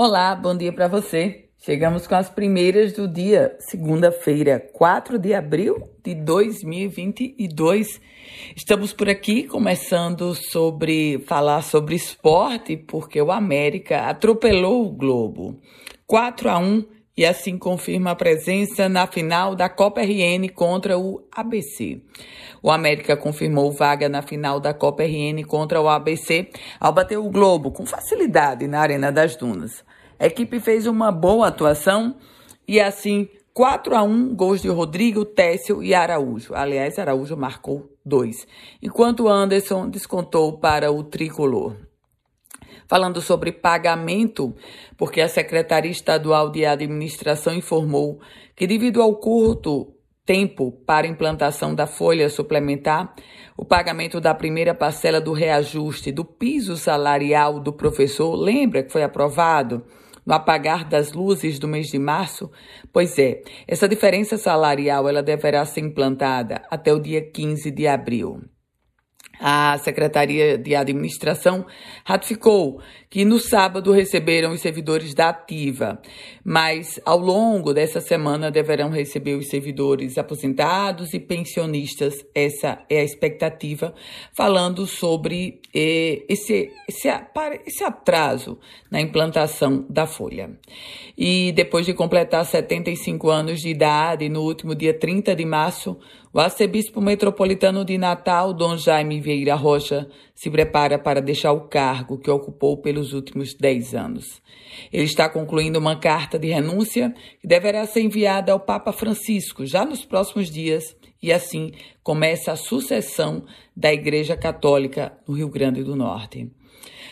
Olá, bom dia para você. Chegamos com as primeiras do dia, segunda-feira, 4 de abril de 2022. Estamos por aqui começando sobre falar sobre esporte, porque o América atropelou o Globo. 4 a 1 e assim confirma a presença na final da Copa RN contra o ABC. O América confirmou vaga na final da Copa RN contra o ABC ao bater o Globo com facilidade na Arena das Dunas. A equipe fez uma boa atuação e assim 4 a 1 gols de Rodrigo, Técio e Araújo. Aliás, Araújo marcou dois, enquanto Anderson descontou para o tricolor falando sobre pagamento, porque a Secretaria Estadual de Administração informou que, devido ao curto tempo para implantação da folha suplementar, o pagamento da primeira parcela do reajuste do piso salarial do professor, lembra que foi aprovado? no apagar das luzes do mês de março? Pois é, essa diferença salarial ela deverá ser implantada até o dia 15 de abril. A Secretaria de Administração ratificou que no sábado receberam os servidores da Ativa, mas ao longo dessa semana deverão receber os servidores aposentados e pensionistas. Essa é a expectativa, falando sobre eh, esse, esse, esse atraso na implantação da folha. E depois de completar 75 anos de idade, no último dia 30 de março, o arcebispo metropolitano de Natal, Dom Jaime Vieira Rocha, se prepara para deixar o cargo que ocupou pelos últimos 10 anos. Ele está concluindo uma carta de renúncia que deverá ser enviada ao Papa Francisco já nos próximos dias e assim começa a sucessão da Igreja Católica no Rio Grande do Norte.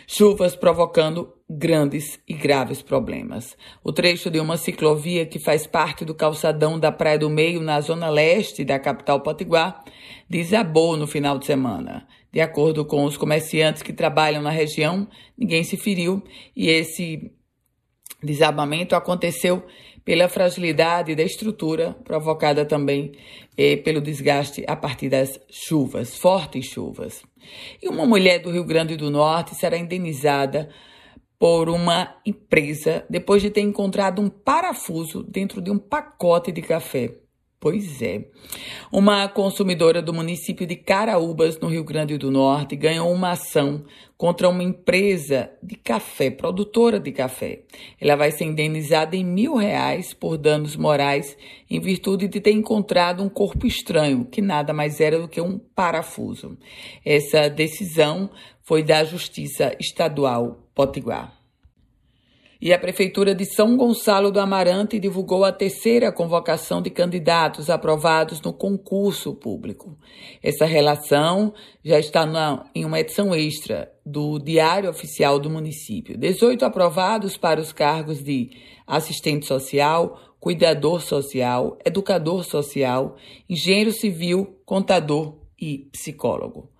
Chuvas provocando grandes e graves problemas. O trecho de uma ciclovia que faz parte do calçadão da Praia do Meio, na zona leste da capital potiguar, desabou no final de semana. De acordo com os comerciantes que trabalham na região, ninguém se feriu e esse desabamento aconteceu pela fragilidade da estrutura, provocada também eh, pelo desgaste a partir das chuvas, fortes chuvas. E uma mulher do Rio Grande do Norte será indenizada por uma empresa depois de ter encontrado um parafuso dentro de um pacote de café. Pois é. Uma consumidora do município de Caraúbas, no Rio Grande do Norte, ganhou uma ação contra uma empresa de café, produtora de café. Ela vai ser indenizada em mil reais por danos morais em virtude de ter encontrado um corpo estranho, que nada mais era do que um parafuso. Essa decisão foi da Justiça Estadual Potiguar. E a Prefeitura de São Gonçalo do Amarante divulgou a terceira convocação de candidatos aprovados no concurso público. Essa relação já está na, em uma edição extra do Diário Oficial do município. 18 aprovados para os cargos de assistente social, cuidador social, educador social, engenheiro civil, contador e psicólogo.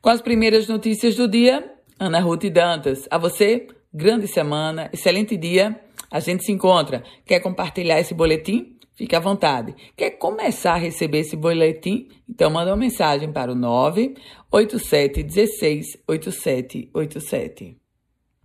Com as primeiras notícias do dia, Ana Ruth Dantas. A você, grande semana, excelente dia. A gente se encontra. Quer compartilhar esse boletim? Fique à vontade. Quer começar a receber esse boletim? Então manda uma mensagem para o 987 16 8787.